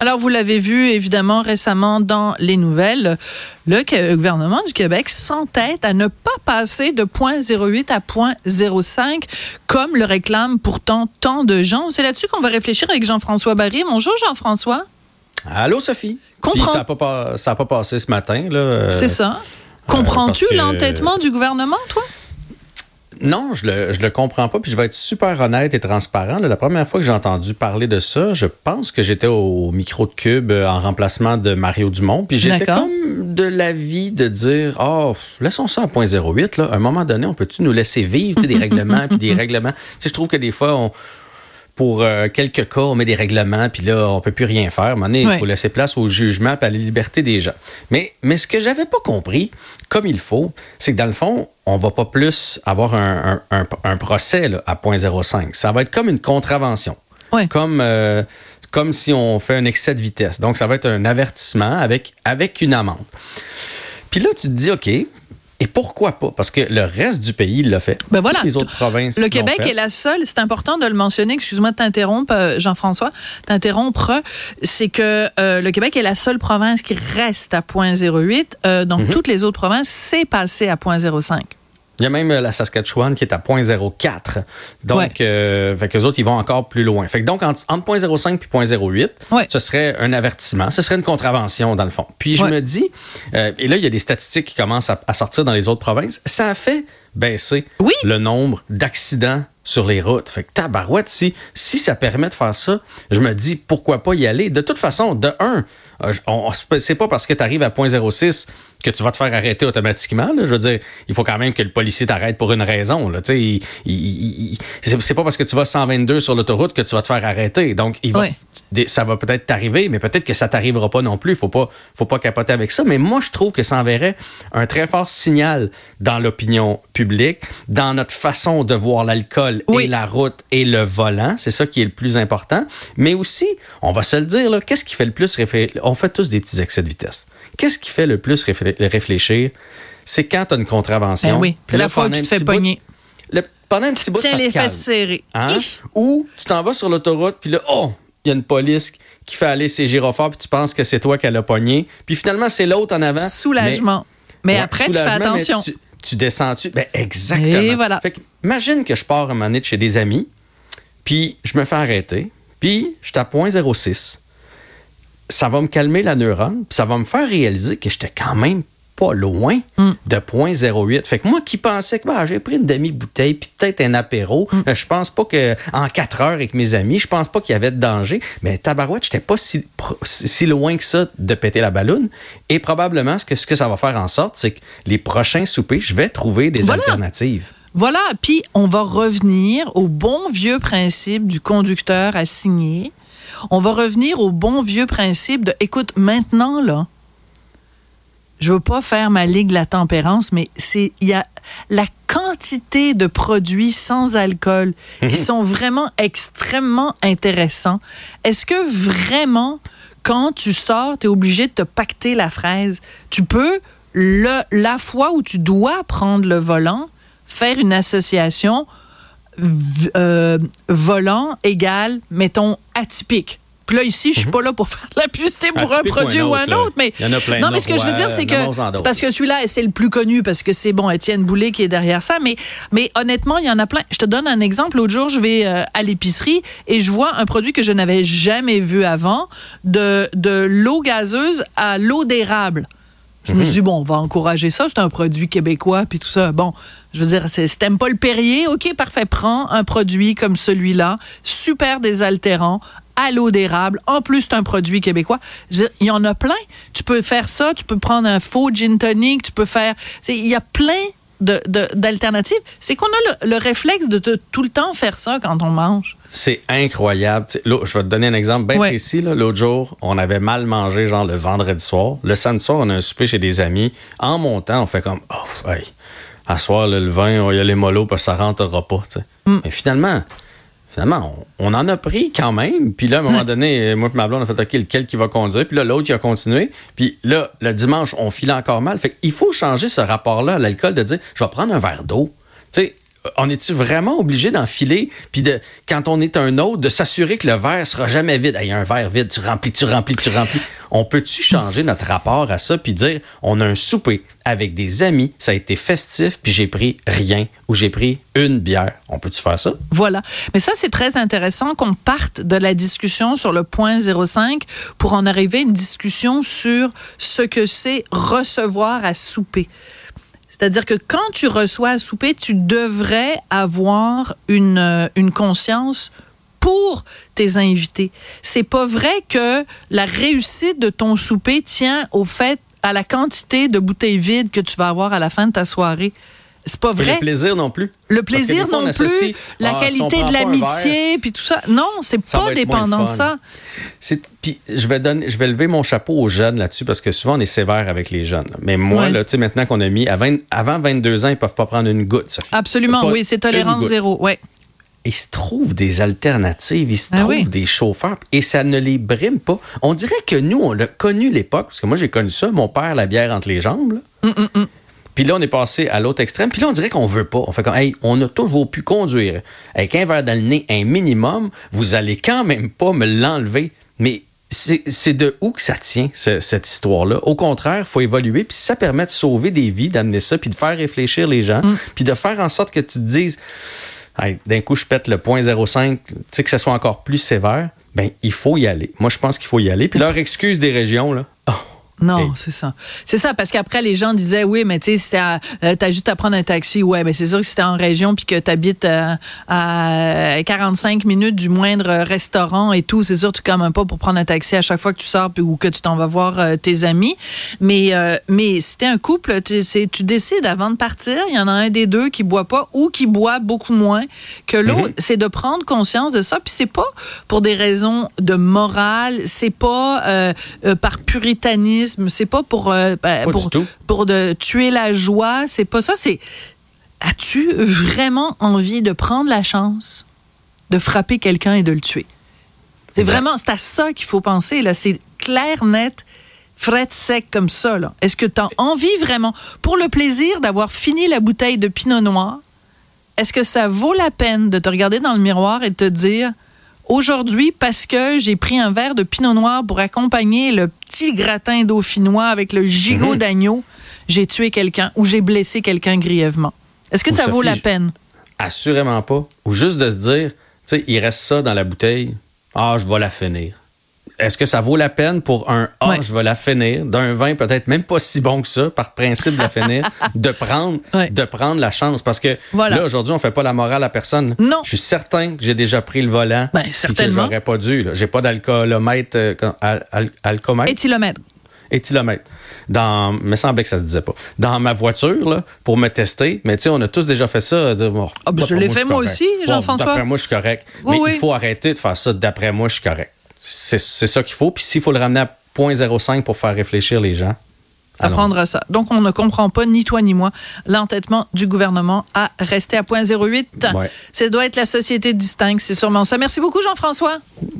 Alors, vous l'avez vu évidemment récemment dans les nouvelles, le gouvernement du Québec s'entête à ne pas passer de 0.08 à 0.05 comme le réclament pourtant tant de gens. C'est là-dessus qu'on va réfléchir avec Jean-François Barry. Bonjour Jean-François. Allô Sophie. Comprends... ça n'a pas, pas, passé ce matin. C'est ça. Comprends-tu l'entêtement du gouvernement, toi? Non, je le, je le comprends pas. Puis je vais être super honnête et transparent. la première fois que j'ai entendu parler de ça, je pense que j'étais au micro de Cube euh, en remplacement de Mario Dumont. Puis j'étais comme de l'avis de dire Oh, laissons ça à 0.08. Là. À un moment donné, on peut-tu nous laisser vivre des règlements puis des règlements? Je trouve que des fois, on, pour euh, quelques cas, on met des règlements, puis là, on peut plus rien faire. À un moment donné, il faut laisser place au jugement et à la liberté des gens. Mais, mais ce que j'avais pas compris, comme il faut, c'est que dans le fond, on va pas plus avoir un, un, un, procès là, à 0.05. Ça va être comme une contravention. Comme, euh, comme si on fait un excès de vitesse. Donc, ça va être un avertissement avec, avec une amende. Puis là, tu te dis, OK, et pourquoi pas? Parce que le reste du pays l'a fait. Ben voilà. Les autres provinces. Le Québec est la seule, c'est important de le mentionner, excuse-moi de t'interrompre, euh, Jean-François, t'interrompre, c'est que euh, le Québec est la seule province qui reste à 0.08. Euh, donc, mhm. toutes les autres provinces, c'est passé à 0.05. Il y a même euh, la Saskatchewan qui est à 0.04. Donc, euh, fait que les autres, ils vont encore plus loin. Fait que donc, entre, 0.05 et 0.08, ce serait un avertissement, ce serait une contravention, dans le fond. Puis je me dis, euh, et là, il y a des statistiques qui commencent à, à, sortir dans les autres provinces, ça a fait baisser le nombre d'accidents sur les routes. Fait que tabarouette, si, si ça permet de faire ça, je me dis, pourquoi pas y aller? De toute façon, de un, c'est pas parce que tu arrives à 0.06 que tu vas te faire arrêter automatiquement. Je veux dire, il faut quand même que le policier t'arrête pour une raison. Là. Il, il, c'est pas parce que tu vas 122 sur l'autoroute que tu vas te faire arrêter. Donc, il va, ça va peut-être t'arriver, mais peut-être que ça t'arrivera pas non plus. Faut pas, faut pas capoter avec ça. Mais moi, je trouve que ça enverrait un très fort signal dans l'opinion publique, dans notre façon de voir l'alcool et la route et le volant. C'est ça qui est le plus important. Mais aussi, on va se le dire, qu'est-ce qui fait le plus réfléchir? On fait tous des petits excès de vitesse. Qu'est-ce qui fait le plus réfléchir? C'est quand tu as une contravention. Ben oui, la fois où tu te fais pogner. pendant un petit bout, Tiens les fesses serrées. Hein? Ou tu t'en vas sur l'autoroute, puis là, oh, il y a une police qui fait aller ses gyrophares, puis tu penses que c'est toi qui as le pogné. Puis finalement, c'est l'autre en avant. Soulagement. Mais, après, tu fais attention. Tu, descends-tu? Ben, exactement. Et voilà. imagine que je pars un moment donné de chez des amis, puis je me fais arrêter, puis je suis à 0.06 ça va me calmer la neurone, puis ça va me faire réaliser que j'étais quand même pas loin mm. de 0.08. Fait que moi qui pensais que bah, j'ai pris une demi-bouteille puis peut-être un apéro, mm. euh, je pense pas que en quatre heures avec mes amis, je pense pas qu'il y avait de danger. Mais tabarouette, j'étais pas si, si loin que ça de péter la balloune. Et probablement, ce que, ce que ça va faire en sorte, c'est que les prochains soupers, je vais trouver des alternatives. Voilà, puis on va revenir au bon vieux principe du conducteur assigné on va revenir au bon vieux principe de, écoute, maintenant, là, je veux pas faire ma ligue la tempérance, mais c'est il y a la quantité de produits sans alcool qui mhm. sont vraiment extrêmement intéressants. Est-ce que vraiment, quand tu sors, tu es obligé de te pacter la fraise? Tu peux, le, la fois où tu dois prendre le volant, faire une association euh, volant égal, mettons, atypique. Puis là, ici, je suis mhm. pas là pour faire la publicité pour un produit ou un autre. mais, Il y en a plein non, mais ce que je veux dire, c'est que c'est parce que celui-là, c'est le plus connu parce que c'est bon, Étienne Boulay qui est derrière ça. Mais, mais honnêtement, il y en a plein. Je te donne un exemple. L'autre jour, je vais euh, à l'épicerie et je vois un produit que je n'avais jamais vu avant de, de l'eau gazeuse à l'eau d'érable. Je me mhm. suis dit, bon, on va encourager ça. C'est un produit québécois, puis tout ça. Bon, je veux dire, si t'aimes pas le Perrier, OK, parfait, prends un produit comme celui-là, super désaltérant, à l'eau d'érable. En plus, c'est un produit québécois. il y en a plein. Tu peux faire ça, tu peux prendre un faux gin tonic, tu peux faire... Il y a plein d'alternatives. C'est qu'on a le, réflexe de, tout le temps faire ça quand on mange. C'est incroyable. je vais te donner un exemple bien précis. L'autre jour, on avait mal mangé, genre le vendredi soir. Le samedi soir, on a un souper chez des amis. En montant, on fait comme, oh, hey, à soir, le vin, on y a les mollo parce que ça rentrera pas. Mm. Mais finalement, finalement, on, en a pris quand même. Puis là, à un moment donné, moi et ma blonde, on a fait OK, lequel qui va conduire? Puis là, l'autre, qui a continué. Puis là, le dimanche, on file encore mal. Fait qu'il faut changer ce rapport-là à l'alcool de dire je vais prendre un verre d'eau. Tu sais, on est-tu vraiment obligé d'enfiler, puis de, quand on est un autre, de s'assurer que le verre sera jamais vide? Il y a un verre vide, tu remplis, tu remplis, tu remplis. On peut-tu changer notre rapport à ça, puis dire, on a un souper avec des amis, ça a été festif, puis j'ai pris rien, ou j'ai pris une bière. On peut-tu faire ça? Voilà. Mais ça, c'est très intéressant qu'on parte de la discussion sur le point 05 pour en arriver à une discussion sur ce que c'est recevoir à souper. C'est-à-dire que quand tu reçois à souper, tu devrais avoir une, euh, une conscience pour tes invités. C'est pas vrai que la réussite de ton souper tient au fait à la quantité de bouteilles vides que tu vas avoir à la fin de ta soirée. C'est pas vrai. le plaisir non plus. Le plaisir non plus, la ah, qualité de l'amitié, puis tout ça. Non, c'est pas dépendant de ça. Puis je vais donner, je vais lever mon chapeau aux jeunes là-dessus parce que souvent on est sévère avec les jeunes. Mais moi, là, tu sais, maintenant qu'on a mis à avant 22 ans, ils peuvent pas prendre une goutte. Absolument, oui, c'est tolérance zéro, ouais. Ils se trouvent des alternatives, ils se ah trouvent des chauffeurs et ça ne les brime pas. On dirait que nous, on l'a connu l'époque, parce que moi j'ai connu ça, mon père, la bière entre les jambes. Là. Hum, hum, hum. Puis là, on est passé à l'autre extrême. Puis là, on dirait qu'on veut pas. On fait comme, hey, on a toujours pu conduire avec un verre dans le nez, un minimum. Vous allez quand même pas me l'enlever. Mais c'est de où que ça tient, cette histoire-là? Au contraire, il faut évoluer. Puis ça permet de sauver des vies, d'amener ça, puis de faire réfléchir les gens, mm. puis de faire en sorte que tu te dises, d'un coup, je pète le point 0,5, tu sais, que ce soit encore plus sévère. Ben, il faut y aller. Moi, je pense qu'il faut y aller. Puis leur excuse des régions, là, non, c'est ça. C'est ça, parce qu'après, les gens disaient, oui, mais tu sais, euh, t'as juste à prendre un taxi. Ouais, mais c'est sûr que si t'es en région puis que t'habites euh, à 45 minutes du moindre restaurant et tout, c'est sûr que tu même pas pour prendre un taxi à chaque fois que tu sors ou que tu t'en vas voir euh, tes amis. Mais, mais si t'es un couple, tu, décides avant de partir, il y en a un des deux qui boit pas ou qui boit beaucoup moins que l'autre. Mm-hmm. C'est de prendre conscience de ça. Puis c'est pas pour des raisons de morale, c'est pas par puritanisme c'est pas pour euh, ben, pour, de tuer la joie, c'est pas ça, c'est as-tu vraiment envie de prendre la chance de frapper quelqu'un et de le tuer? C'est vraiment c'est à ça qu'il faut penser là, c'est clair net fret sec comme ça là. Est-ce que tu as envie vraiment pour le plaisir d'avoir fini la bouteille de pinot noir Est-ce que ça vaut la peine de te regarder dans le miroir et de te dire Aujourd'hui, parce que j'ai pris un verre de pinot noir pour accompagner le petit gratin dauphinois avec le gigot mhm. d'agneau, j'ai tué quelqu'un ou j'ai blessé quelqu'un grièvement. Est-ce que ça vaut la peine? Assurément pas. Ou juste de se dire, tu sais, il reste ça dans la bouteille. Ah, je vais la finir est-ce que ça vaut la peine pour un Ah, je vais la finir, d'un vin peut-être même pas si bon que ça, par principe de la finir, de prendre, de prendre la chance? Parce que là, aujourd'hui, on fait pas la morale à personne. Non. Je suis certain que j'ai déjà pris le volant. Ben, certainement. que j'aurais pas dû. J'ai pas d'alcoolomètre. Euh, alcomètre. Éthylomètre. Éthylomètre. Dans, me semblait que ça se disait pas. Dans ma voiture, là, pour me tester, mais tu sais, on a tous déjà fait ça. Ah, ben, je l'ai fait moi aussi, Jean-François. d'après moi, je suis correct. mais il faut arrêter de faire ça. D'après moi, je suis correct c'est ça qu'il faut. Puis s'il faut le ramener à 0.05 pour faire réfléchir les gens, apprendre ça. Donc, on ne comprend pas, ni toi ni moi, l'entêtement du gouvernement à rester à 0.08. Ouais. Ça doit être la société distincte, c'est sûrement ça. Merci beaucoup, Jean-François.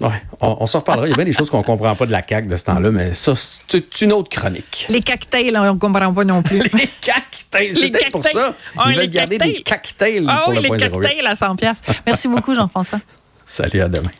Oui, on, on s'en reparlera. Il y a bien des choses qu'on ne comprend pas de la CAQ de ce temps-là, mais ça, c'est une autre chronique. Les cocktails, on ne comprend pas non plus. les cocktails, c'est peut-être pour ça. Ils veulent garder des cocktails ah, pour oui, le les cocktails à 100 Merci beaucoup, Jean-François. Salut, à demain.